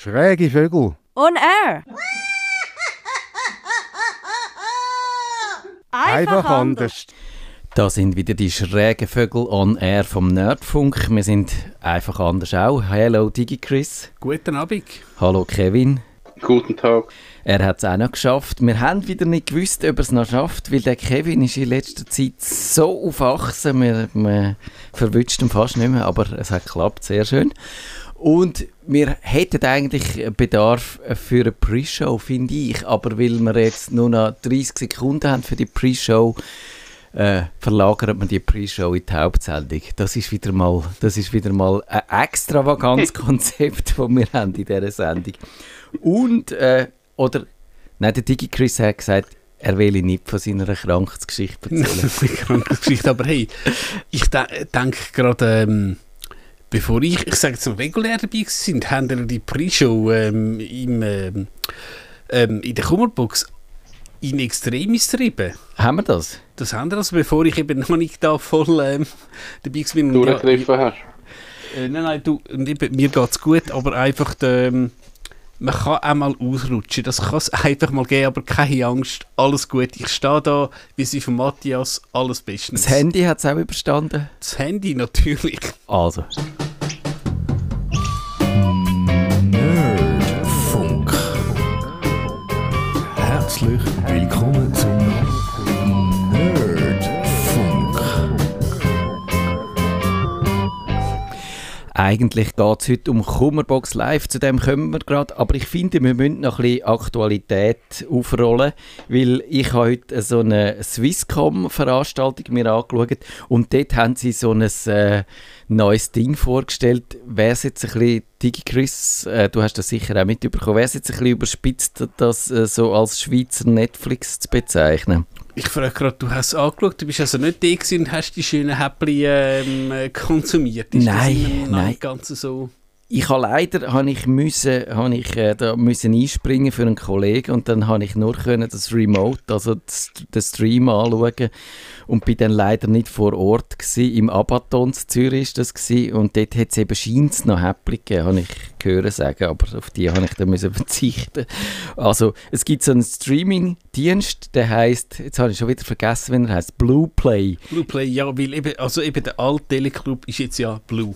Schräge Vögel. On air. Einfach, anders. Da sind wieder die schrägen Vögel on air vom Nerdfunk. Wir sind einfach anders auch. Hallo DigiChris. Guten Abend. Hallo Kevin. Guten Tag. Er hat es auch noch geschafft. Wir haben wieder nicht gewusst, ob er es noch schafft, weil der Kevin ist in letzter Zeit so aufwachsen. Wir, wir verwünscht ihn fast nicht mehr, aber es hat geklappt. Sehr schön. Und wir hätten eigentlich Bedarf für eine Pre-Show, finde ich. Aber weil wir jetzt nur noch 30 Sekunden haben für die Pre-Show, äh, verlagert man die Pre-Show in die Hauptsendung. Das ist wieder mal, das ist wieder mal ein extravagantes Konzept, das wir haben in dieser Sendung. Und, äh, oder, nein, der Digi-Chris hat gesagt, er will nicht von seiner Krankheitsgeschichte erzählen. Krankheitsgeschichte, aber hey, ich de denke gerade, ähm, bevor ich, ich sage jetzt mal, regulär dabei sind, haben wir die Pre-Show ähm, im, ähm, ähm, in der Kummerbox in Extremis treiben. Haben wir das? Das haben wir also, bevor ich eben noch nicht da voll ähm, dabei bin. Durchgegriffen ja, hast. Äh, nein, nein, du, mir geht es gut, aber einfach, ähm, man kann auch mal ausrutschen. Das kann es einfach mal geben, aber keine Angst, alles gut. Ich stehe da, wie sie von Matthias, alles bestens. Das Handy hat es auch überstanden? Das Handy natürlich. Also. Nerdfunk. Herzlich willkommen Eigentlich geht es heute um Kummerbox Live, zu dem kommen wir gerade, aber ich finde, wir müssen noch ein bisschen Aktualität aufrollen, weil ich habe heute so eine Swisscom-Veranstaltung mir angeschaut und dort haben sie so ein äh, neues Ding vorgestellt. Wäre es jetzt ein bisschen, Digi Chris, äh, du hast das sicher auch mitbekommen, wäre es jetzt ein bisschen überspitzt, das äh, so als Schweizer Netflix zu bezeichnen? Ich frage gerade, du hast es angeschaut, du bist also nicht da und hast die schönen Häppchen ähm, konsumiert. Ist nein, das nein. Ganz so? Ich habe leider habe ich müssen, habe ich, äh, da müssen einspringen für einen Kollegen und dann habe ich nur können das Remote, also den Stream anschauen und bin dann leider nicht vor Ort gewesen. Im Abaton Zürich ist das gewesen, und dort hat es eben scheint noch Häppchen gegeben, habe ich gehört sagen, aber auf die habe ich dann müssen verzichten. Also es gibt so einen Streaming-Dienst, der heißt, jetzt habe ich schon wieder vergessen, wie er heißt, Blue Play. Blue Play, ja, weil eben, also eben der alte Teleclub ist jetzt ja Blue.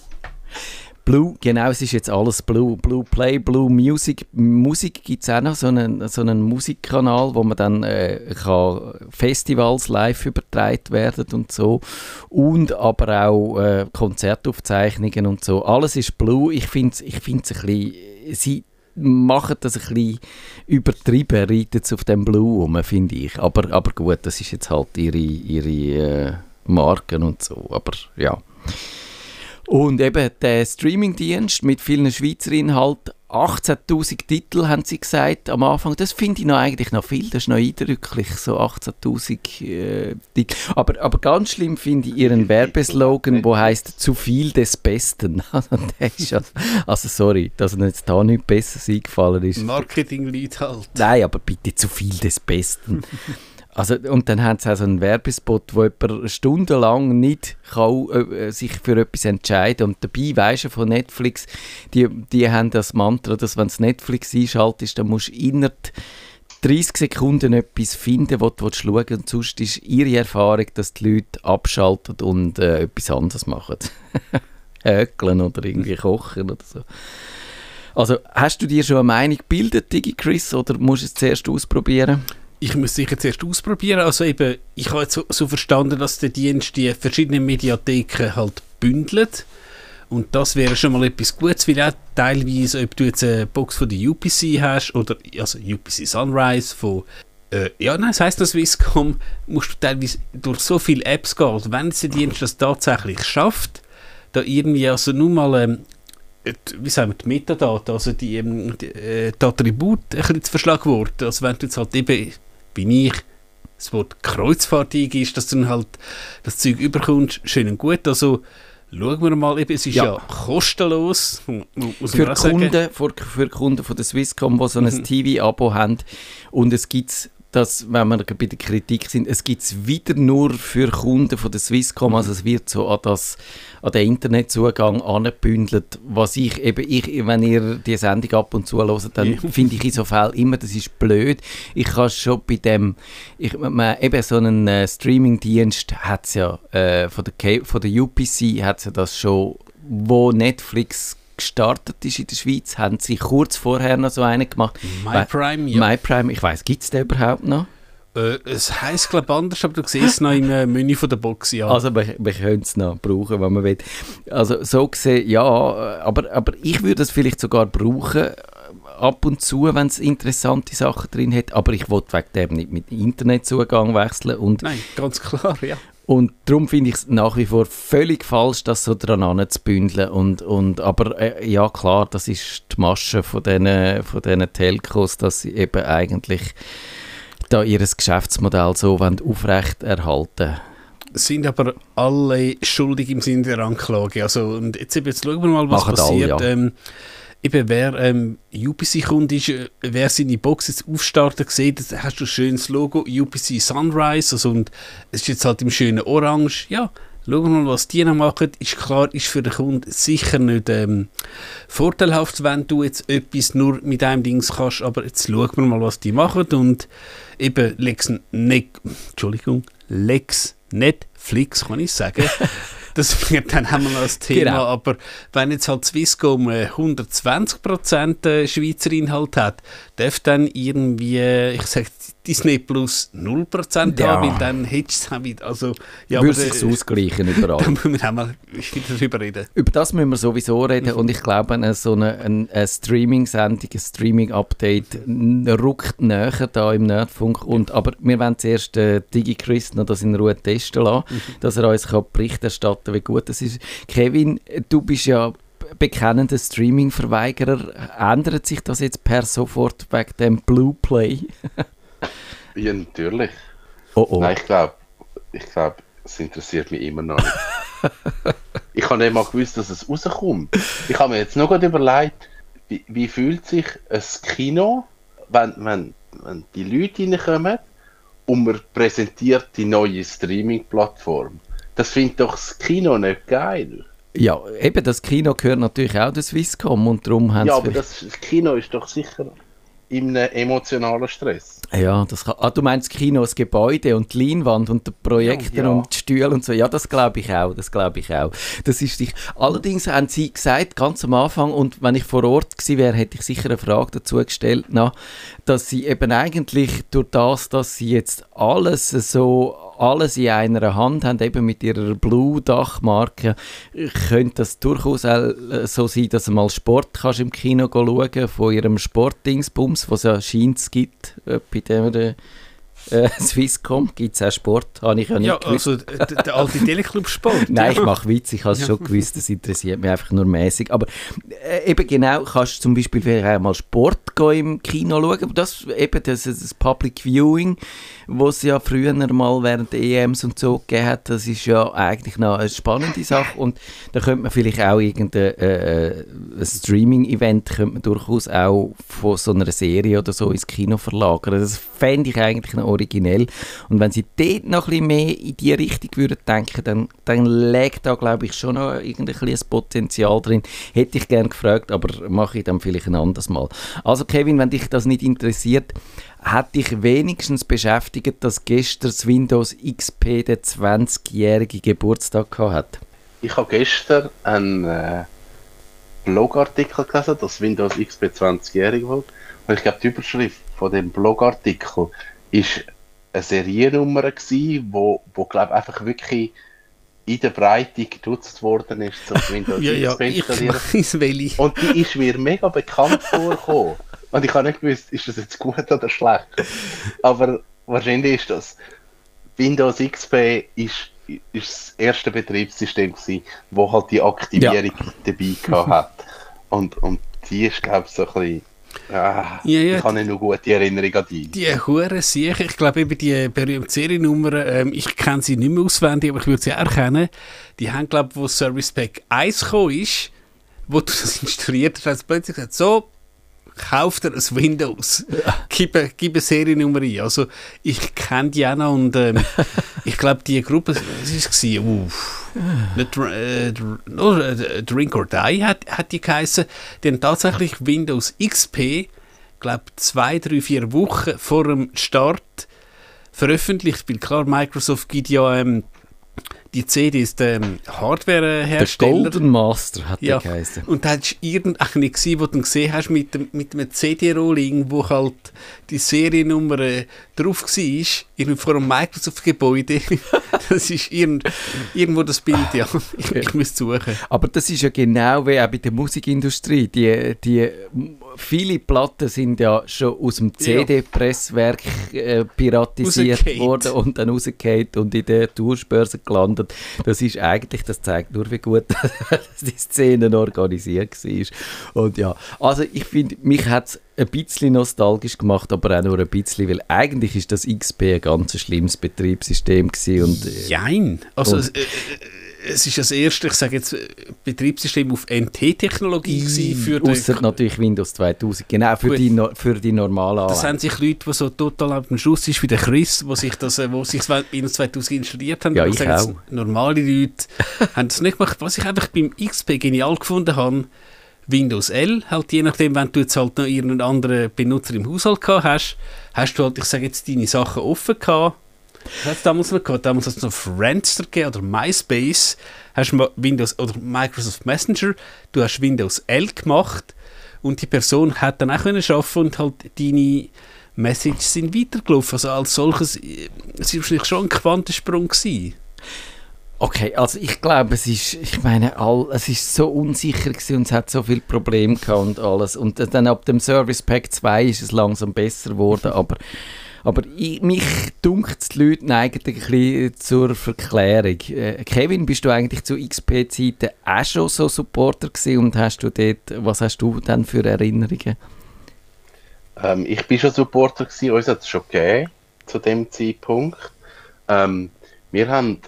Blue, genau, es ist jetzt alles Blue. Blue Play, Blue Music. Musik gibt es auch noch, so einen, so einen Musikkanal, wo man dann äh, kann Festivals live übertragen werden und so. Und aber auch äh, Konzertaufzeichnungen und so. Alles ist Blue. Ich finde es ich ein bisschen... Sie machen das ein bisschen übertrieben, reiten auf dem Blue um, finde ich. Aber, aber gut, das ist jetzt halt ihre, ihre äh, Marken und so. Aber ja... Und eben der Streamingdienst mit vielen Schweizer Inhalten, 18'000 Titel haben sie gesagt am Anfang. Das finde ich noch eigentlich noch viel, das ist noch eindrücklich, so 18'000 äh, Titel. Aber, aber ganz schlimm finde ich ihren Werbeslogan, wo heißt «Zu viel des Besten». also, also sorry, dass mir jetzt da nichts Besseres eingefallen ist. Marketing-Lied halt. Nein, aber bitte «Zu viel des Besten». Also, und dann haben sie auch so einen Werbespot, wo jemand stundenlang nicht kann, äh, sich für etwas entscheiden Und dabei weisst du von Netflix, die, die haben das Mantra, dass wenn es Netflix einschaltet, dann musst du innerhalb 30 Sekunden etwas finden, was du schauen willst. Und sonst ist ihre Erfahrung, dass die Leute abschalten und äh, etwas anderes machen. Höckeln oder irgendwie kochen oder so. Also, hast du dir schon eine Meinung gebildet, Digi Chris, oder musst du es zuerst ausprobieren? Ich muss sicher zuerst ausprobieren. Also eben, ich habe jetzt so, so, verstanden, dass der Dienst die verschiedenen Mediatheken halt bündelt. Und das wäre schon mal etwas Gutes, weil auch teilweise, ob du jetzt eine Box von der UPC hast oder also UPC Sunrise von äh, ja, nein, das heisst, dass Swisscom musst du teilweise durch so viele Apps gehen. Also wenn der Dienst das tatsächlich schafft, da irgendwie also nur mal ähm, wie sagen wir, die Metadaten, also die, ähm, die, äh, die Attribute ein bisschen zu Verschlagworten. Also wenn du jetzt halt eben bin ich, das Wort Kreuzfahrt ist, dass du dann halt das Zeug überkommst, schön und gut. Also schauen wir mal, eben, es ist ja, ja kostenlos. Für Kunden, für, für Kunden von der Swisscom, die so ein mhm. TV-Abo haben. Und es gibt dass, wenn wir bei der Kritik sind, es gibt es wieder nur für Kunden von der Swisscom, also es wird so an, das, an den Internetzugang angebündelt, was ich eben, ich, wenn ihr die Sendung ab und zu hört, dann finde ich in so Fällen immer, das ist blöd. Ich kann schon bei dem, ich, man, eben so einen äh, Streaming-Dienst hat es ja, äh, von, der, K von der UPC hat es ja das schon, wo Netflix gestartet ist in der Schweiz, haben sie kurz vorher noch so einen gemacht. MyPrime, ja. MyPrime, ich weiß, gibt es den überhaupt noch? Äh, es heisst, glaube ich, anders, aber du siehst es noch im äh, Menü von der Box, ja. Also wir, wir können es noch brauchen, wenn man will. Also so gesehen, ja, aber, aber ich würde es vielleicht sogar brauchen, ab und zu, wenn es interessante Sachen drin hat, aber ich wollte wegen dem nicht mit Internetzugang wechseln und Nein, ganz klar, ja. und darum finde ich es nach wie vor völlig falsch, das so dran zu bündeln. Und, und, aber äh, ja, klar, das ist die Masche von diesen von diesen Telcos, dass sie eben eigentlich da ihr Geschäftsmodell so aufrecht erhalten sind aber alle schuldig im Sinne der Anklage. Also, und jetzt, jetzt schauen wir mal, was Machen passiert. alle, ja. ähm, eben, wer ähm, UPC-Kunde ist, äh, wer seine Box jetzt aufstarten sieht, da hast du ein schönes Logo, UPC Sunrise, also, und es ist jetzt halt im schönen Orange. Ja, schauen wir mal, was die noch machen. Ist klar, ist für den Kunden sicher nicht ähm, vorteilhaft, wenn du jetzt etwas nur mit einem Dings kannst, aber jetzt schauen wir mal, was die machen und eben Lex, ne, Entschuldigung, Lex Netflix, kann ich sagen. Das wird dann haben wir noch das Thema, Genau. aber wenn jetzt halt Swisscom äh, 120% äh, Schweizer Inhalt hat, darf dann irgendwie, äh, ich sag Disney Plus 0% Ja. haben, weil dann hättest du es auch wieder, also, ja, Würde sich ausgleichen überall. da müssen wir auch mal wieder darüber reden. Über das müssen wir sowieso reden Mhm. und ich glaube, eine, so eine, eine, eine Streaming-Sendung, ein Streaming-Update rückt näher da im Nerdfunk. Und, aber wir wollen zuerst äh, DigiChris noch das in Ruhe testen lassen, Mhm. dass er uns kann Bericht erstatten wie gut das ist. Kevin, du bist ja bekennender Streaming-Verweigerer. Ändert sich das jetzt per sofort wegen dem Blue Play? Ja, natürlich. Oh oh. Nein, ich glaube, ich glaub, es interessiert mich immer noch nicht. ich habe nicht mal gewusst, dass es rauskommt. Ich habe mir jetzt noch gerade überlegt, wie, wie fühlt sich ein Kino, wenn, wenn, wenn die Leute reinkommen und man präsentiert die neue Streaming-Plattform. Das findet doch das Kino nicht geil. Ja, eben, das Kino gehört natürlich auch der Swisscom und darum haben Ja, aber das, das Kino ist doch sicher in einem emotionalen Stress. Ja, das kann, ah, du meinst das Kino, das Gebäude und die Leinwand und der Projektor Ja, und die Stühle und so. Ja, das glaube ich auch, das glaube ich auch. Das ist dich. Allerdings haben sie gesagt, ganz am Anfang, und wenn ich vor Ort gewesen wäre, hätte ich sicher eine Frage dazu gestellt, na, dass sie eben eigentlich durch das, dass sie jetzt alles so alles in einer Hand haben, eben mit ihrer Blue-Dachmarke, könnte das durchaus äh, so sein, dass du mal Sport kannst im Kino schauen von ihrem Sportdingsbums, was es ja scheint gibt, äh, bei dem äh, äh, Swisscom gibt es auch Sport, habe ich ja nicht Ja, gewusst. also der, alte Teleclub-Sport. Nein, ich ja. mache Witz, ich habe es schon gewusst, das interessiert mich einfach nur mäßig. Aber äh, eben genau, kannst du zum Beispiel vielleicht auch mal Sport gehen im Kino schauen. Aber Das, eben das, das Public Viewing, was es ja früher mal während der EMs und so gegeben hat, das ist ja eigentlich noch eine spannende Sache. Und da könnte man vielleicht auch irgendein äh, ein Streaming-Event könnte man durchaus auch von so einer Serie oder so ins Kino verlagern. Das fände ich eigentlich noch originell. Und wenn sie dort noch ein bisschen mehr in die Richtung würden denken, dann, dann lägt da, glaube ich, schon noch irgendein kleines Potenzial drin. Hätte ich gerne gefragt, aber mache ich dann vielleicht ein anderes Mal. Also Kevin, wenn dich das nicht interessiert, hat dich wenigstens beschäftigt, dass gestern das Windows XP den 20-jährigen Geburtstag gehabt hat. Ich habe gestern einen äh, Blogartikel gelesen, dass Windows XP 20-jährig wird. Und ich glaube, die Überschrift von dem Blogartikel ist eine Seriennummer gewesen, wo, wo glaube einfach wirklich in der Breite genutzt worden ist, um Windows Ja, ja, XP ich installieren. welche. Und die ist mir mega bekannt vorgekommen. Und ich habe nicht gewusst, ist das jetzt gut oder schlecht. Aber wahrscheinlich ist das. Windows XP ist, ist das erste Betriebssystem gewesen, wo halt die Aktivierung dabei gehabt hat. Und, und die ist, glaube ich, so ein bisschen. Ah, Ja, ja. Ich habe nicht nur gute Erinnerung an die. Die hure sicher, ich glaube eben die berühmte Seriennummer, ähm, ich kenne sie nicht mehr auswendig, aber ich würde sie auch erkennen. Die haben, glaube ich, wo Service Pack 1 gekommen ist, wo du das installiert hast, plötzlich gesagt, so, kauf dir ein Windows, gib, eine- gib eine Seriennummer ein. Also ich kenne die auch noch und ähm, ich glaube die Gruppe, was war es? Uff. Äh, äh, Drink or Die hat, hat die geheißen. Die haben tatsächlich Windows XP, glaube zwei, drei, vier Wochen vor dem Start veröffentlicht. Weil klar, Microsoft gibt ja ähm, die CDs dem Der Hardwarehersteller. Golden Master hat Ja. der geheißen. Und da war irgendeine, gewesen, wo du gesehen hast mit dem, mit dem CD-Rolling, wo halt die Seriennummer äh, drauf war, irgendwie vor einem Microsoft-Gebäude. das ist irgend, irgendwo das Bild, ja. Ich, ich muss suchen. Aber das ist ja genau wie auch bei der Musikindustrie. Die, die, viele Platten sind ja schon aus dem CD-Presswerk äh, piratisiert worden und dann rausgefallen und in der Tourspörse gelandet. Das ist eigentlich, das zeigt nur, wie gut die Szene organisiert war. Und ja, also ich finde, mich hat es ein bisschen nostalgisch gemacht, aber auch nur ein bisschen, weil eigentlich ist das XP ein ganz schlimmes Betriebssystem gewesen und äh, Jein. Also, Und- es, äh, äh, es ist das erste, ich sage jetzt, äh, Betriebssystem auf NT-Technologie für den Außer natürlich Windows 2000, genau, für Gut. die, no für die normale Das haben sich Leute, die so total am Schluss ist, wie der Chris, wo sich das, äh, wo sich Windows 2000 installiert haben. Ja, ich sagen auch. Normale Leute haben das nicht gemacht. Was ich einfach beim XP genial gefunden habe, Windows L, halt je nachdem, wenn du jetzt halt noch irgendeinen anderen Benutzer im Haushalt gehabt hast, hast du halt, ich sage jetzt, deine Sachen offen gehabt. Was hat damals noch gehabt? Damals hat es noch Friendster gegeben oder MySpace. Hast du Windows oder Microsoft Messenger. Du hast Windows L gemacht und die Person hat dann auch können arbeiten und halt deine Messages sind weitergelaufen. Also als solches, äh, es war wahrscheinlich schon ein Quantensprung gewesen. Okay, also ich glaube, es ist, ich meine, all, es ist so unsicher gewesen und es hat so viele Probleme gehabt und alles. Und dann ab dem Service Pack 2 ist es langsam besser geworden, aber, aber ich, mich dunkt die Leute neigen ein bisschen zur Verklärung. Äh, Kevin, bist du eigentlich zu XP-Zeiten auch schon so Supporter gewesen und hast du dort, was hast du denn für Erinnerungen? Ähm, ich bin schon Supporter gewesen, uns hat es schon gegeben zu dem Zeitpunkt. Ähm, wir haben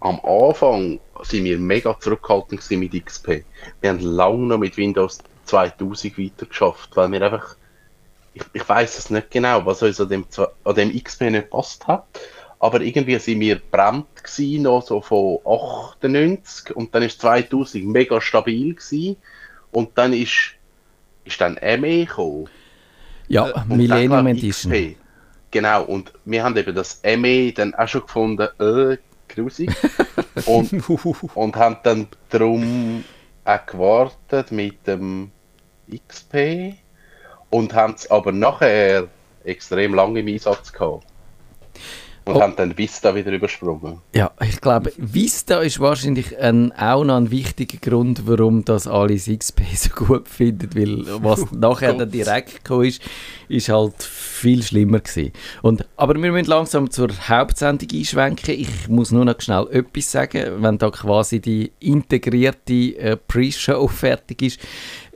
am Anfang sind wir mega zurückhaltend mit XP. Wir haben lange noch mit Windows 2000 weiter geschafft, weil wir einfach, ich, ich weiß es nicht genau, was uns an dem, an dem XP nicht passt hat, aber irgendwie sind wir brennt gewesen, noch so von 98 und dann ist 2000 mega stabil gewesen und dann ist, ist dann ME gekommen. Ja, Äh, und Millennium Edition. XP. Genau, und wir haben eben das ME dann auch schon gefunden, äh, grusig. und, und haben dann darum auch gewartet mit dem XP und haben es aber nachher extrem lange im Einsatz gehabt. Und Oh. haben dann Vista wieder übersprungen. Ja, ich glaube, Vista ist wahrscheinlich ein, auch noch ein wichtiger Grund, warum das alle XP so gut finden, weil was nachher dann direkt gekommen ist, ist halt viel schlimmer gewesen. Und, aber wir müssen langsam zur Hauptsendung einschwenken. Ich muss nur noch schnell etwas sagen, wenn da quasi die integrierte äh, Pre-Show fertig ist.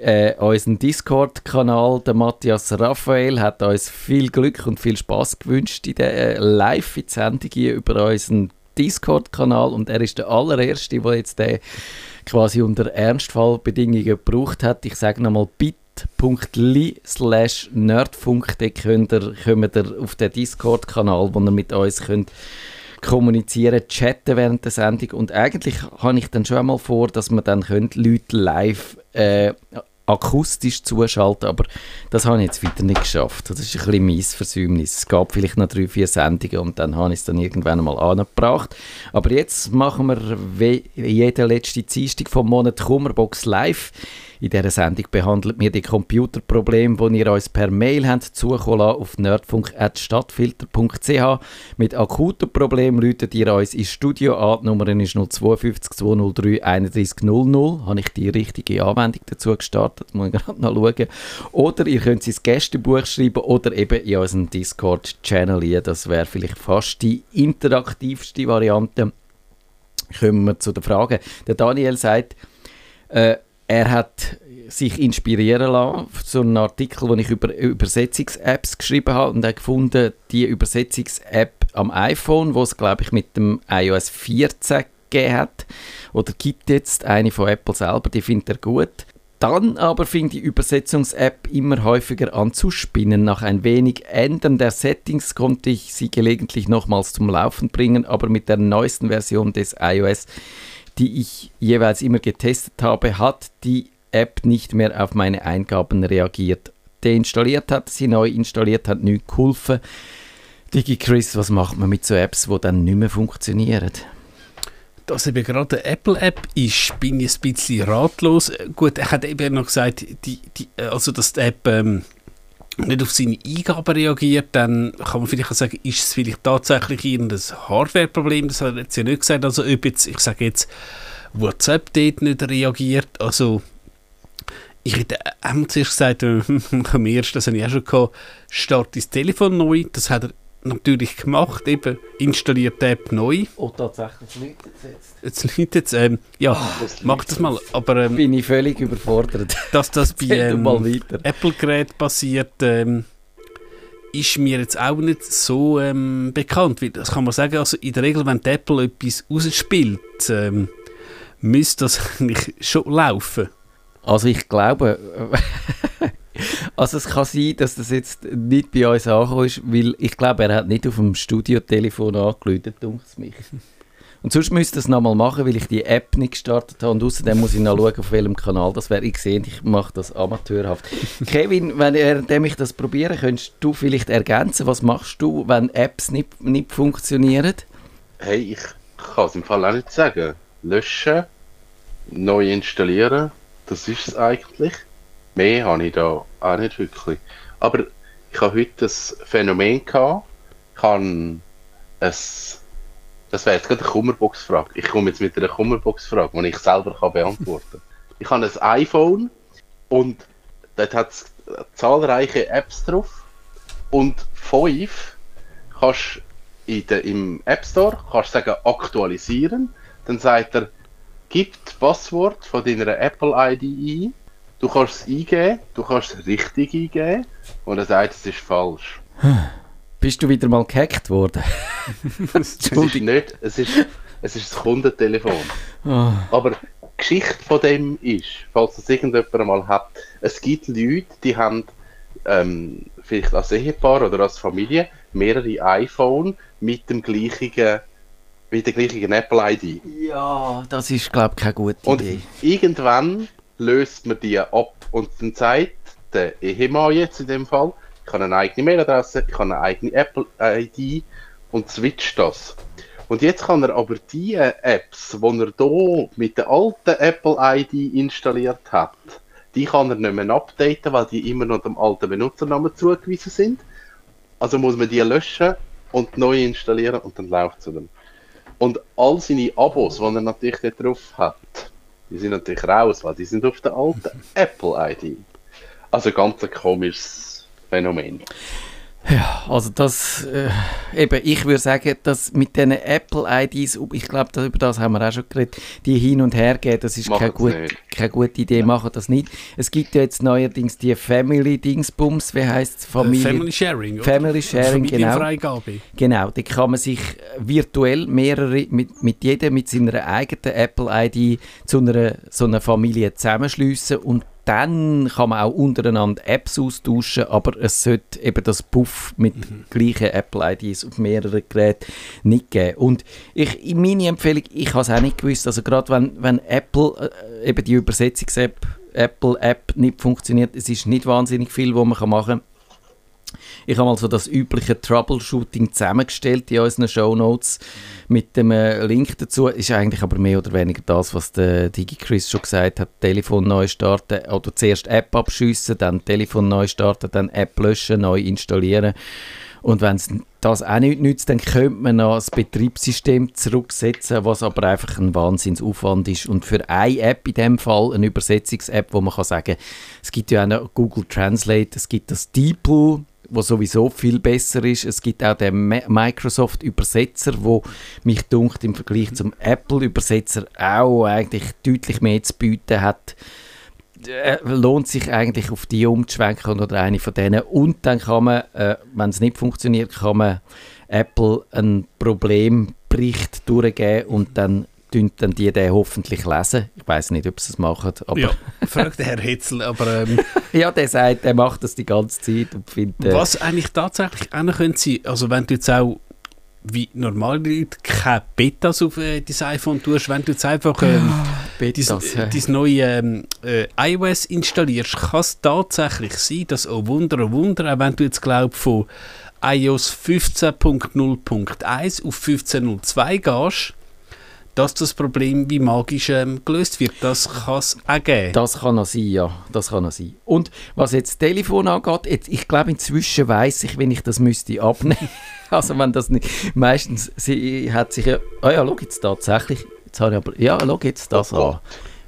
Äh, unseren Discord-Kanal, der Matthias Raphael, hat uns viel Glück und viel Spaß gewünscht in der äh, Live-Sendung hier über unseren Discord-Kanal und er ist der allererste, der jetzt den quasi unter Ernstfallbedingungen gebraucht hat. Ich sage nochmal bit.ly slash nerdfunk, da könnt ihr, kommt ihr auf den Discord-Kanal, wo ihr mit uns könnt kommunizieren, chatten während der Sendung und eigentlich habe ich dann schon einmal vor, dass man dann könnt Leute live äh, akustisch zuschalten, aber das habe ich jetzt wieder nicht geschafft. Das ist ein bisschen mein Versäumnis. Es gab vielleicht noch drei, vier Sendungen und dann habe ich es dann irgendwann mal angebracht. Aber jetzt machen wir jede letzte Dienstag vom Monat Kummerbox live. In dieser Sendung behandelt wir die Computerprobleme, die ihr uns per Mail habt zukommen lassen auf nerdfunk.stadtfilter.ch. Mit akuten Problemen ruft ihr uns ins Studio an. Die Nummer ist 052 203 3100. Habe ich die richtige Anwendung dazu gestartet? Muss ich gerade noch schauen. Oder ihr könnt es ins Gästebuch schreiben oder eben in unseren Discord-Channel. Das wäre vielleicht fast die interaktivste Variante. Kommen wir zu den Fragen. Der Daniel sagt, äh, er hat sich inspirieren lassen so einen Artikel, den ich über Übersetzungs-Apps geschrieben habe und er gefunden, die Übersetzungs-App am iPhone, wo es glaube ich mit dem iOS 14 gegeben hat oder gibt jetzt eine von Apple selber, die findet er gut. Dann aber fing die Übersetzungs-App immer häufiger an zu spinnen. Nach ein wenig Ändern der Settings konnte ich sie gelegentlich nochmals zum Laufen bringen, aber mit der neuesten Version des iOS, die ich jeweils immer getestet habe, hat die App nicht mehr auf meine Eingaben reagiert. Deinstalliert hat sie, neu installiert hat nichts geholfen. Digi Chris, was macht man mit so Apps, die dann nicht mehr funktionieren? dass eben gerade eine Apple-App ist, bin ich ein bisschen ratlos. Gut, er hat eben noch gesagt, die, die, also dass die App ähm, nicht auf seine Eingaben reagiert, dann kann man vielleicht auch sagen, ist es vielleicht tatsächlich irgendein Hardware-Problem, das hat er jetzt ja nicht gesagt, also ob jetzt, ich sage jetzt, WhatsApp dort nicht reagiert, also ich hätte auch zuerst gesagt, am ersten, das habe ich auch schon gehabt, start das Telefon neu, das hat er natürlich gemacht, eben installiert die App neu. Oh, tatsächlich läutet es jetzt. Jetzt läutet es, ähm, ja, das mach das mal, aber ähm, Bin ich völlig überfordert. dass das bei ähm. Apple-Geräten passiert, ähm, ist mir jetzt auch nicht so ähm, bekannt. Weil, das kann man sagen, also in der Regel, wenn die Apple etwas rausspielt, ähm, müsste das eigentlich schon laufen. Also ich glaube, also es kann sein, dass das jetzt nicht bei uns angekommen ist, weil ich glaube, er hat nicht auf dem Studiotelefon angerufen, denkt es mich. Und sonst müsste ich das nochmal machen, weil ich die App nicht gestartet habe und außerdem muss ich noch schauen, auf welchem Kanal das wäre. Ich sehe, ich mache das amateurhaft. Kevin, wenn während ich das probiere, könntest du vielleicht ergänzen, was machst du, wenn Apps nicht, nicht funktionieren? Hey, ich kann es im Fall auch nicht sagen. Löschen, neu installieren, das ist es eigentlich. Mehr habe ich da auch nicht wirklich. Aber ich habe heute das Phänomen gehabt, ich habe ein, das wäre jetzt gerade eine Kummerbox-Frage. Ich komme jetzt mit einer Kummerbox-Frage, die ich selber kann beantworten kann. Ich habe ein iPhone und dort hat es zahlreiche Apps drauf und fünf kannst in der, im App Store kannst sagen aktualisieren, dann sagt er, gib das Passwort von deiner Apple ID ein, du kannst es eingeben, du kannst es richtig eingeben und er sagt, es ist falsch. Bist du wieder mal gehackt worden? Es ist nicht, es ist, es ist das Kundentelefon. Ah. Aber die Geschichte von dem ist, falls das irgendjemand mal hat, es gibt Leute, die haben ähm, vielleicht als Ehepaar oder als Familie mehrere iPhone mit dem gleichen mit der gleichen Apple ID. Ja, das ist, glaube ich, keine gute Und Idee. irgendwann löst man die ab und dann sagt der Ehemann jetzt in dem Fall, ich habe eine eigene Mailadresse, ich habe eine eigene Apple ID und switcht das. Und jetzt kann er aber die Apps, die er hier mit der alten Apple ID installiert hat, die kann er nicht mehr updaten, weil die immer noch dem alten Benutzernamen zugewiesen sind. Also muss man die löschen und neu installieren und dann läuft es dann. Und all seine Abos, die er natürlich dort drauf hat, die sind natürlich raus, weil die sind auf der alten Apple-ID. Also ganz ein komisches Phänomen. Ja, also das, äh, eben, ich würde sagen, dass mit diesen Apple-IDs, ich glaube, über das haben wir auch schon geredet, die hin und her gehen, das ist keine, gut, keine gute Idee, machen das nicht. Es gibt ja jetzt neuerdings die Family-Dingsbums, wie heisst es? Familie, Family Sharing, oder? Family Sharing, genau. Genau, da kann man sich virtuell mehrere, mit, mit jedem mit seiner eigenen Apple-ID zu einer so einer Familie zusammenschliessen und dann kann man auch untereinander Apps austauschen, aber es sollte eben das Puff mit gleichen Apple-IDs auf mehreren Geräten nicht geben. Und ich, in meine Empfehlung, ich habe es auch nicht gewusst, also gerade wenn, wenn Apple, äh, eben die Übersetzungs-App, Apple-App nicht funktioniert, es ist nicht wahnsinnig viel, was man machen kann. Ich habe mal so das übliche Troubleshooting zusammengestellt in unseren Shownotes mit dem äh, Link dazu. Ist eigentlich aber mehr oder weniger das, was der DigiChris schon gesagt hat. Telefon neu starten oder zuerst App abschiessen, dann Telefon neu starten, dann App löschen, neu installieren. Und wenn es das auch nicht nützt, dann könnte man noch das Betriebssystem zurücksetzen, was aber einfach ein Wahnsinnsaufwand ist. Und für eine App in dem Fall, eine Übersetzungs-App, wo man kann sagen, es gibt ja auch noch Google Translate, es gibt das DeepL, wo sowieso viel besser ist. Es gibt auch den Microsoft Übersetzer, wo mich dunkt im Vergleich zum Apple Übersetzer auch eigentlich deutlich mehr zu bieten hat. Äh, lohnt sich eigentlich auf die umzuschwenken oder eine von denen. Und dann kann man, äh, wenn es nicht funktioniert, kann man Apple einen Problembericht durchgeben und dann tun dann die den hoffentlich lesen. Ich weiß nicht, ob sie es machen, aber Ja, ja. fragt der Herr Hetzel, aber ähm, der sagt, der macht das die ganze Zeit und findet... Äh, was eigentlich tatsächlich auch noch könnte sein, also wenn du jetzt auch wie normale Leute keine Betas auf äh, dein iPhone tust, wenn du jetzt einfach ähm, äh. dein neue ähm, äh, iOS installierst, kann es tatsächlich sein, dass, oh Wunder, oh Wunder, auch wenn du jetzt glaubst, von iOS 15.0.1 auf 15.02 gehst, dass das Problem wie magisch ähm, gelöst wird. Das kann es auch geben. Das kann noch sein, ja. Das kann noch sein. Und was jetzt das Telefon angeht, jetzt, ich glaube inzwischen weiß ich, wenn ich das müsste abnehmen. also wenn das nicht, meistens, sie hat sich ja, ah ja, schau jetzt tatsächlich, jetzt habe ich aber, ja, schau jetzt das Oh an.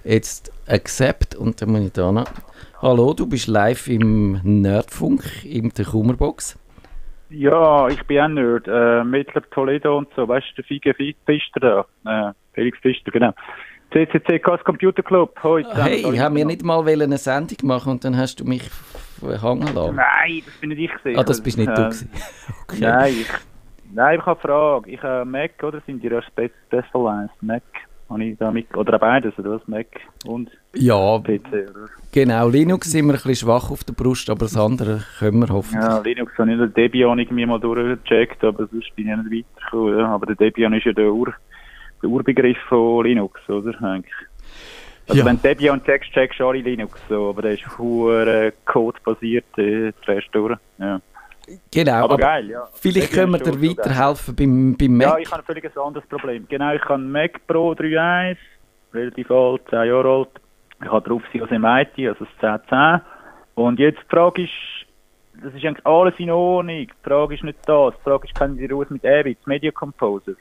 Jetzt Accept und dann muss ich da noch, hallo, du bist live im Nerdfunk, in der Kummerbox. Ja, ich bin auch Nerd. Äh, Mittler Toledo und so, weißt du, der Fige Fi- Pfister da. Äh, Felix Pfister, genau. CCCKs Computer Club, heute. Hey, ich habe mir nicht mal eine Sendung machen und dann hast du mich hängen lassen. Nein, das bin nicht ich gewesen. Ah, das bist nicht du Äh, gewesen. Okay. Nein, ich, nein, ich habe eine Frage. Ich habe Mac, oder sind die Spe Specialized? Mac? Habe ich da mit, oder auch beides, oder was? Mac und Ja, PC, oder? genau. Linux sind wir ein bisschen schwach auf der Brust, aber das andere können wir hoffentlich. Ja, Linux habe ich den Debian irgendwie mal durchgecheckt, aber sonst bin ich nicht weitergekommen. Ja. Aber der Debian ist ja der, Ur, der Urbegriff von Linux, oder? Eigentlich. Also Ja. wenn du Debian checkst, checkst du alle Linux, so, aber der ist hure Code-basiert, äh, drehst du durch. Ja. Genau, Aber, aber geil, ja. vielleicht können wir dir weiterhelfen beim, beim Mac. Ja, ich habe ein völlig anderes Problem. Genau, ich habe einen Mac Pro 3.1, relativ alt, 10 Jahre alt. Ich habe drauf sie aus MIT, also das 1010. Und jetzt die Frage ist, das ist eigentlich alles in Ordnung. Die Frage ist nicht das. Die Frage ist, kann ich die raus mit Avid, Media Composer?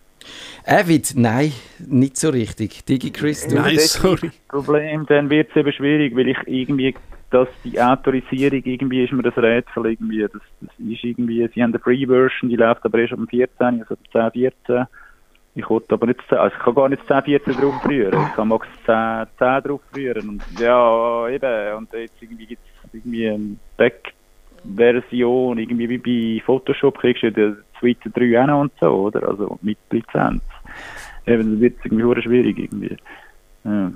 Avid, nein, nicht so richtig. DigiChris, du? Nein, sorry. das Problem, dann wird es eben schwierig, weil ich irgendwie, dass die Autorisierung irgendwie ist mir das Rätsel irgendwie, das, das ist irgendwie, sie haben eine Free-Version, die läuft aber erst am 14, also am 10, 14. Ich wollte aber nicht, 10, also ich kann gar nicht 10, 14 drauf rühren, ich kann max 10, 10 drauf rühren und ja, eben, und jetzt irgendwie gibt es irgendwie eine Back-Version, irgendwie wie bei Photoshop kriegst du die Suite 3 auch noch und so, oder, also mit Lizenz. Eben, das wird irgendwie schwierig irgendwie. Ja.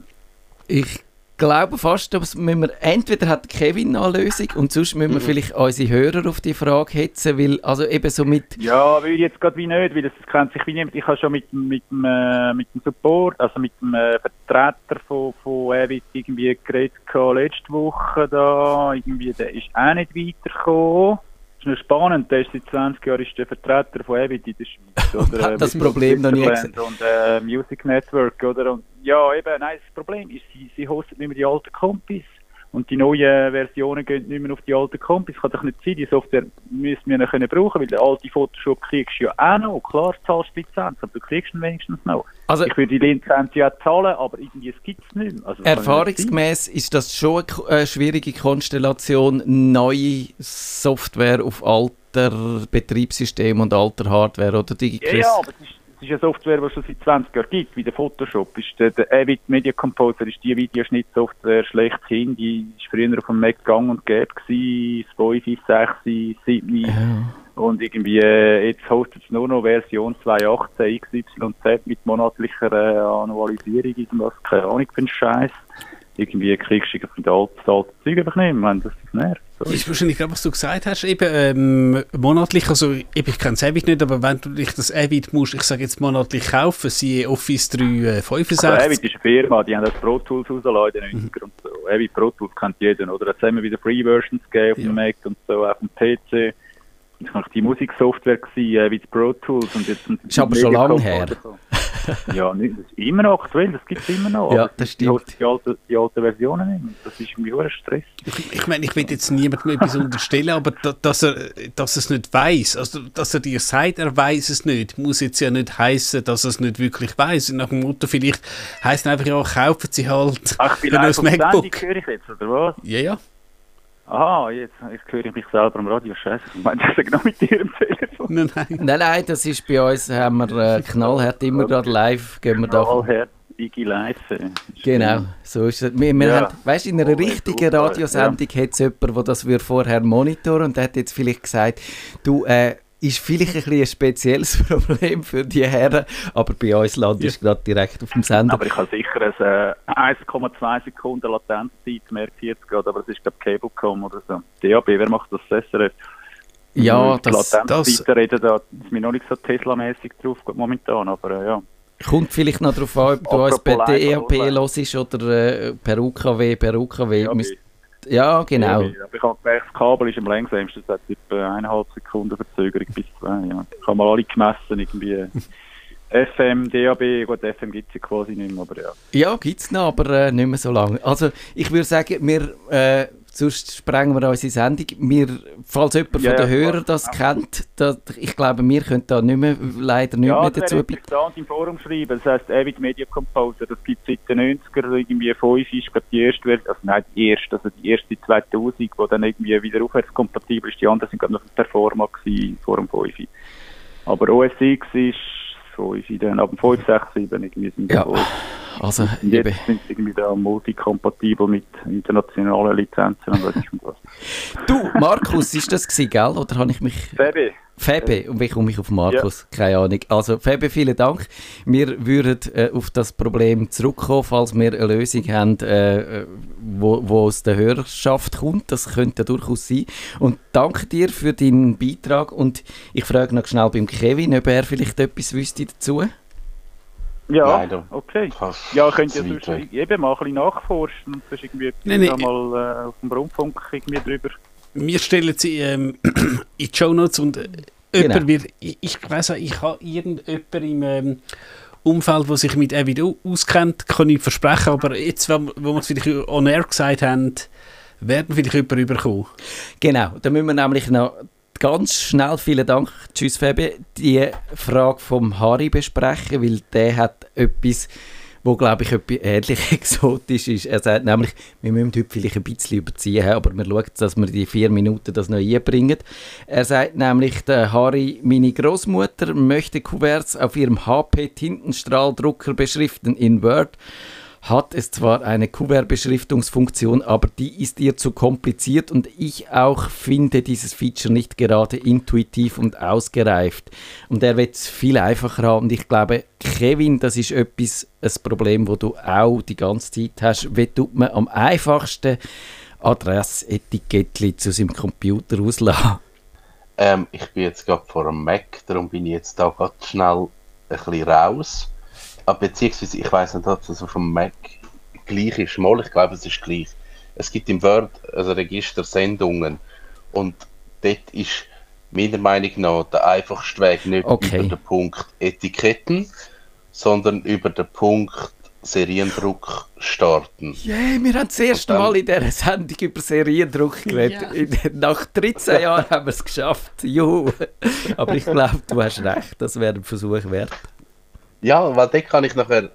Ich glaube fast, dass wir, entweder hat Kevin noch eine Lösung und sonst müssen wir vielleicht unsere Hörer auf die Frage hetzen, weil also eben so mit... Ja, will jetzt gerade wie nicht, weil das kennt sich wie niemand. Ich habe schon mit, dem- mit, dem, äh, mit dem Support, also mit dem äh, Vertreter von, von Avid irgendwie geredet letzte Woche da, irgendwie, der ist auch nicht weitergekommen. Das ist noch spannend, der ist seit 20 Jahren ist der Vertreter von Avid in der Schweiz. Oder, Hat das Problem noch nie Switzerland Und äh, Music Network, oder? Und, ja, eben, nein, das Problem ist, sie, sie hosten nicht mehr die alten Kompis. Und die neuen Versionen gehen nicht mehr auf die alten Kompis. Kann doch nicht sein, die Software müssen wir noch können brauchen, weil der alte Photoshop kriegst du ja auch noch. Klar, zahlst du Lizenz, aber du kriegst ihn wenigstens noch. Also Ich würde die Lizenz ja zahlen, aber irgendwie es gibt es nicht mehr. Also, ja erfahrungsgemäß ist das schon eine eine schwierige Konstellation, neue Software auf alter Betriebssystem und alter Hardware, oder Ja, DigiChris? ja, aber es ist, ist eine Software, die es schon seit 20 Jahren gibt, wie der Photoshop. Ist der, der Avid Media Composer ist die Videoschnittsoftware schlechthin. Die ist früher auf dem Mac gang und gäbe gewesen, 2, 5, 6, 7. Ja. Und irgendwie, äh, jetzt hostet es nur noch Version 2.18 XYZ mit monatlicher äh, Annualisierung, irgendwas, keine Ahnung für einen Scheiß. Irgendwie kriegst du irgendwie das alte, das alte Zeug einfach nicht mehr, wenn das dich nervt. Sorry. ist wahrscheinlich gerade, was du gesagt hast, eben ähm, monatlich, also eben, ich kenne es Avid nicht, aber wenn du dich das Avid musst, ich sage jetzt monatlich kaufen, siehe Office 365. Aber Avid ist eine Firma, die haben das Pro Tools rausgelassen in den 90er und so. Avid Pro Tools kennt jeder, oder? Jetzt haben wir wieder Free Versions gegeben auf Ja. dem Mac und so, auf dem PC. Und das war die Musiksoftware, gewesen, Avid Pro Tools. Und jetzt sind Ist aber schon lange her. Ja, nicht, das ist immer noch aktuell, das gibt es immer noch. Ja, das Die, stimmt. die, alten, die alten Versionen nicht. Das ist irgendwie hoher Stress. Ich, ich meine, ich will jetzt niemandem etwas unterstellen, aber da, dass er dass er es nicht weiß, also dass er dir sagt, er weiß es nicht, muss jetzt ja nicht heißen, dass er es nicht wirklich weiß. Nach dem Motto vielleicht heisst einfach ja, kaufen Sie halt Ach, ein neues MacBook. höre ich jetzt, oder was? Ja, ja. Aha, jetzt, jetzt höre ich mich selber am Radio. Scheiße, ich meine, ich sage noch mit dir am Telefon. Nein, nein. Nein, nein, das ist bei uns, haben wir äh, knallhart immer gerade live, gehen wir da. Allher, Digi Live. Genau, so ist es. Wir, wir Ja. haben, weißt, in einer Oh, richtigen Radiosendung hat es jemanden, der das wir vorher monitoren und der hat jetzt vielleicht gesagt, du, äh, ist vielleicht ein, ein spezielles Problem für die Herren, aber bei uns landet es gerade direkt auf dem Sender. Aber ich habe sicher eine äh, 1,2 Sekunden Latenzzeit, merkt 40 Grad, aber es ist glaube ich Cablecom oder so. DAB, wer macht das? Das SRF? Ja, Die das, Latenzzeiten reden da, ist mir noch nicht so Tesla-mäßig drauf momentan, aber äh, ja. Kommt vielleicht noch darauf an, ob du uns per live DAB online. hörst oder äh, per UKW, per UKW. Ja, Müsst- Ja, genau. Aber ich habe gemerkt, das Kabel ist am längsamsten, das hat etwa eineinhalb Sekunden Verzögerung bis zwei. Ja. Ich habe mal alle gemessen, irgendwie FM, DAB, gut, FM gibt es ja quasi nicht mehr, aber ja. Ja, gibt es noch, aber äh, nicht mehr so lange. Also, ich würde sagen, wir, äh, sonst sprengen wir unsere Sendung. Wir, falls jemand Ja, von den ja, Hörern das kennt, da, ich glaube, wir können da nicht mehr, leider nicht ja, mehr das dazu beitragen. interessant im Forum schreiben. Das heisst Avid Media Composer. Das gibt es seit den 90er, irgendwie 5 ist gerade die erste also nein, die erste, also die erste 2000, die dann irgendwie wieder aufwärtskompatibel ist. Die anderen sind gerade noch Performa gewesen, vor dem 5. Aber OS X ist 5, dann ab dem 5, 6, 7 irgendwie sind Ja. Also, Und jetzt eben. sind sie irgendwie da multikompatibel mit internationalen Lizenzen und was ist was. Du, Markus, ist das gewesen, gell? Oder habe ich mich... Fabi, Febe, und wie komme ich auf Markus? Keine Ahnung. Also, Febe, vielen Dank. Wir würden äh, auf das Problem zurückkommen, falls wir eine Lösung haben, äh, äh, wo, wo aus der Hörerschaft kommt. Das könnte ja durchaus sein. Und danke dir für deinen Beitrag. Und ich frage noch schnell beim Kevin, ob er vielleicht etwas wüsste dazu. ja, Leider. okay. Fast Ja, könnt ihr sonst eben mal ein bisschen nachforschen und sonst irgendwie Nein, nein. mal äh, auf dem Rundfunk irgendwie drüber. Wir stellen sie ähm, in die Show Notes und äh, Genau. jemand wird, ich, ich weiss auch, ich habe irgendjemand im ähm, Umfeld, der sich mit Avid au- auskennt, kann ich versprechen, aber jetzt, wo, wo wir es vielleicht on air gesagt haben, werden vielleicht jemand rüberkommen. Genau, da müssen wir nämlich noch ganz schnell, vielen Dank, tschüss Febe, die Frage vom Harry besprechen, weil der hat etwas, wo glaube ich etwas ähnlich exotisch ist. Er sagt nämlich, wir müssen heute vielleicht ein bisschen überziehen, aber wir schauen, dass wir die vier Minuten das noch einbringen. Er sagt nämlich, der Harry, meine Großmutter möchte Kuverts auf ihrem HP Tintenstrahldrucker beschriften in Word hat es zwar eine Kuvertbeschriftungsfunktion, aber die ist ihr zu kompliziert und ich auch finde dieses Feature nicht gerade intuitiv und ausgereift. Und er wird es viel einfacher haben und ich glaube, Kevin, das ist etwas, ein Problem, wo du auch die ganze Zeit hast. Wie tut man am einfachsten Adressetikettchen zu seinem Computer auslassen? Ähm, ich bin jetzt gerade vor einem Mac, darum bin ich jetzt da gerade schnell ein bisschen raus. Aber beziehungsweise, ich weiß nicht, ob das auf dem Mac gleich ist. Mal, ich glaube, es ist gleich. Es gibt im Word ein Register Sendungen und dort ist meiner Meinung nach der einfachste Weg nicht Okay. über den Punkt Etiketten, sondern über den Punkt Seriendruck starten. Yeah, wir haben das erste Mal in dieser Sendung über Seriendruck geredet. In- Nach 13 Jahren haben wir es geschafft. Juhu. Aber ich glaube, du hast recht, das wäre ein Versuch wert. Ja, weil dort kann ich nachher,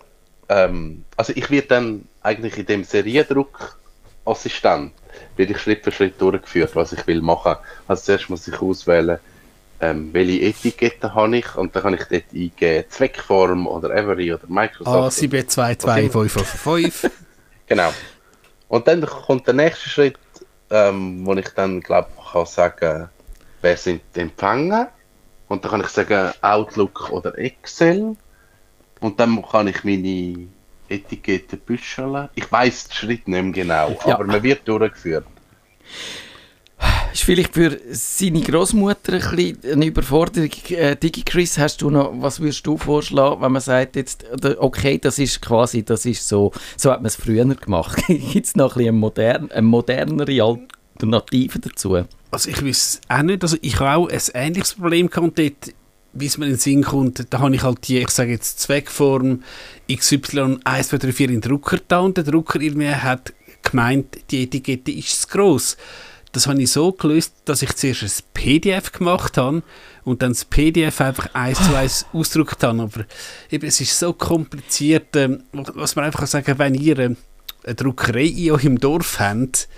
ähm, also ich werde dann eigentlich in dem Seriendruck-Assistent, werde ich Schritt für Schritt durchgeführt, was ich will machen. Also zuerst muss ich auswählen, ähm, welche Etikette habe ich und dann kann ich dort eingeben, Zweckform oder Every oder Microsoft. A72255. Genau. Und dann kommt der nächste Schritt, ähm, wo ich dann glaube kann sagen, wer sind die Empfänger. Und dann kann ich sagen Outlook oder Excel. Und dann kann ich meine Etikette büscheln. Ich weiß den Schritt nicht mehr genau, Ja. aber man wird durchgeführt. Ist vielleicht für seine Großmutter ein bisschen eine Überforderung. Äh, Digi Chris, hast du noch, was würdest du vorschlagen, wenn man sagt, jetzt, okay, das ist quasi, das ist so, so hat man es früher gemacht. Gibt es noch ein bisschen eine, modern, eine modernere Alternative dazu? Also ich weiß auch nicht, also ich habe auch ein ähnliches Problem gehabt und dort, wie es mir in den Sinn kommt, da habe ich halt die, ich sage jetzt Zweckform XY 1, 2, 3, 4 in den Drucker da und der Drucker irgendwie hat gemeint, die Etikette ist zu gross. Das habe ich so gelöst, dass ich zuerst ein PDF gemacht habe und dann das PDF einfach eins zu eins ausgedruckt habe. Aber eben, es ist so kompliziert, ähm, was man einfach sagen kann, wenn ihr ähm, eine Druckerei in eurem Dorf habt,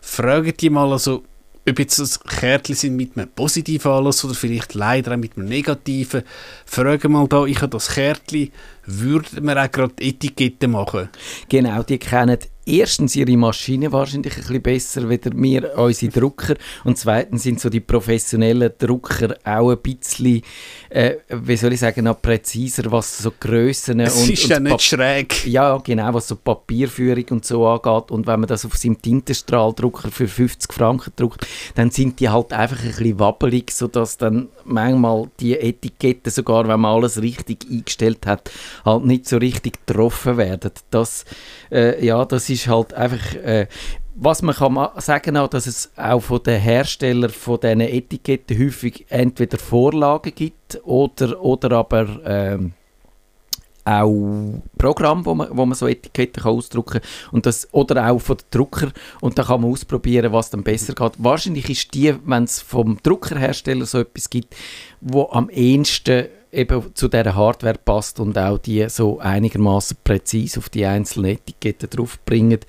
fragt die mal, also, ob jetzt das Kärtchen sind mit einem positiven Anlass oder vielleicht leider auch mit einem negativen. Frage mal da, ich habe das Kärtchen, würde man auch gerade Etiketten machen? Genau, die kennen erstens ihre Maschine wahrscheinlich ein bisschen besser, wie wir unsere Drucker. Und zweitens sind so die professionellen Drucker auch ein bisschen, äh, wie soll ich sagen, noch präziser, was so Grössen Es und, ist und ja nicht Pap- schräg. ja, genau, was so Papierführung und so angeht. Und wenn man das auf seinem Tintenstrahldrucker für 50 Franken druckt, dann sind die halt einfach ein bisschen wabbelig, sodass dann manchmal die Etiketten, sogar wenn man alles richtig eingestellt hat, halt nicht so richtig getroffen werden. Das, äh, ja, das ist halt einfach... Äh, was man kann sagen auch, dass es auch von den Herstellern von diesen Etiketten häufig entweder Vorlagen gibt oder, oder aber ähm, auch Programme, wo man, wo man so Etiketten kann ausdrucken kann. Oder auch von den Drucker. Und da kann man ausprobieren, was dann besser geht. Wahrscheinlich ist die, wenn es vom Druckerhersteller so etwas gibt, wo am ehesten eben zu dieser Hardware passt und auch die so einigermaßen präzise auf die einzelnen Etiketten draufbringen.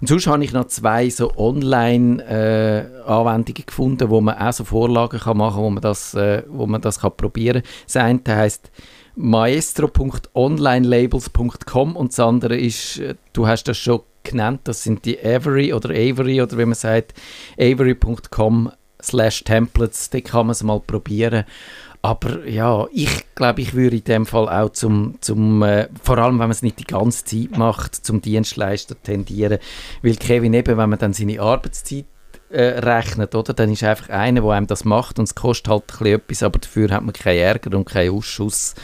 Und sonst habe ich noch zwei so Online-Anwendungen gefunden, wo man auch so Vorlagen kann machen kann, wo man das, äh, wo man das kann probieren. Das eine heisst maestro.onlinelabels.com und das andere ist, äh, du hast das schon genannt, das sind die Avery oder Avery oder wie man sagt, avery.com slash templates, da kann man es mal probieren. Aber ja, ich glaube, ich würde in dem Fall auch zum, zum äh, vor allem wenn man es nicht die ganze Zeit macht, zum Dienstleister tendieren. Weil Kevin eben, wenn man dann seine Arbeitszeit äh, rechnet, oder? Dann ist einfach einer, der einem das macht und es kostet halt ein bisschen etwas, aber dafür hat man keinen Ärger und keinen Ausschuss.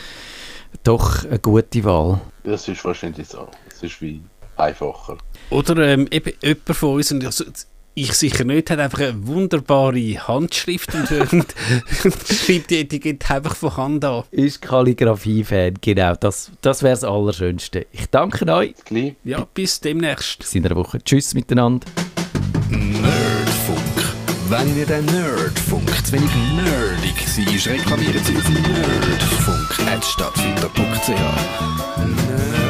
Doch eine gute Wahl. Das ist wahrscheinlich so. Das ist wie einfacher. Oder ähm, eben jemand von uns, und also, ich sicher nicht, hat einfach eine wunderbare Handschrift und, und, und schreibt die Etikette einfach von Hand an. Ist Kalligrafie-Fan, genau. Das, das wäre das Allerschönste. Ich danke euch. Ja, bis demnächst. Bis in einer Woche. Tschüss miteinander. Nerdfunk. Wenn ihr den Nerdfunk zu wenig nerdig seid, reklamiert sie auf nerdfunk.stadtfilter.ch. Nerd